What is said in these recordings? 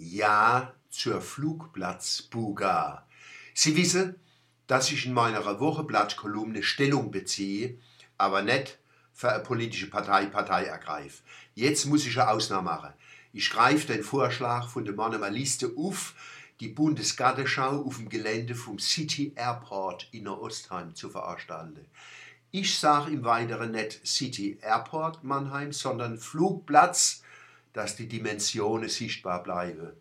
Ja zur Flugplatzbuga. Sie wissen, dass ich in meiner Wochenblattkolumne Stellung beziehe, aber nicht für eine politische Partei Partei ergreife. Jetzt muss ich eine Ausnahme machen. Ich greife den Vorschlag von der Liste auf, die Bundesgartenschau auf dem Gelände vom City Airport in Ostheim zu veranstalten. Ich sage im Weiteren nicht City Airport Mannheim, sondern Flugplatz, dass die Dimensionen sichtbar bleiben.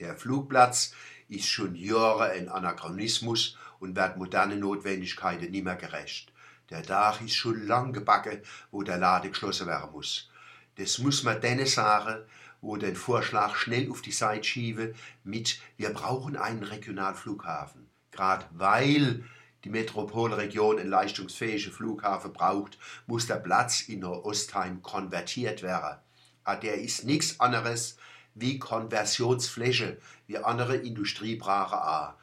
Der Flugplatz ist schon Jahre ein Anachronismus und wird modernen Notwendigkeiten nicht mehr gerecht. Der Dach ist schon lang gebacken, wo der Lade geschlossen werden muss. Das muss man denen sagen, wo den Vorschlag schnell auf die Seite schiebe mit Wir brauchen einen Regionalflughafen. Gerade weil die Metropolregion einen leistungsfähigen Flughafen braucht, muss der Platz in Ostheim konvertiert werden. Ah, der ist nichts anderes wie Konversionsfläche, wie andere Industriebrache auch.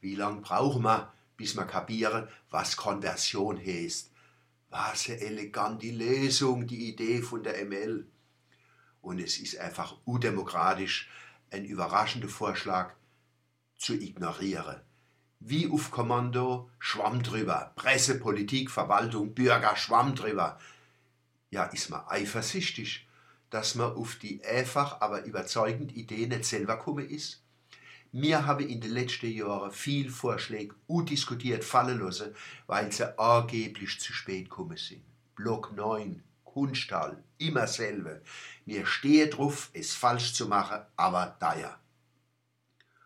Wie lange brauchen wir, bis wir kapieren, was Konversion heißt? Was eine elegante Lesung, die Idee von der ML. Und es ist einfach udemokratisch, ein überraschender Vorschlag zu ignorieren. Wie auf Kommando, Schwamm drüber. Presse, Politik, Verwaltung, Bürger, Schwamm drüber. Ja, ist man eifersüchtig, dass man auf die einfach, aber überzeugende Idee nicht selber gekommen ist? Mir habe in den letzten Jahren viel Vorschläge diskutiert fallen lassen, weil sie angeblich zu spät gekommen sind. Block 9, Kunststall, immer selber. Mir stehe drauf, es falsch zu machen, aber da ja.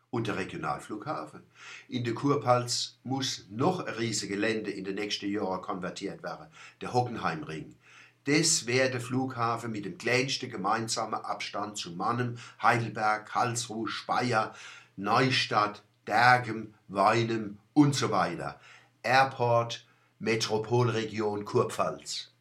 Und der Regionalflughafen. In der Kurpals muss noch ein riesiges Gelände in den nächsten Jahren konvertiert werden, der Hockenheimring. Das wäre der Flughafen mit dem kleinsten gemeinsamen Abstand zu Mannem, Heidelberg, Karlsruhe, Speyer, Neustadt, Dergem, Weinem und so weiter. Airport, Metropolregion Kurpfalz.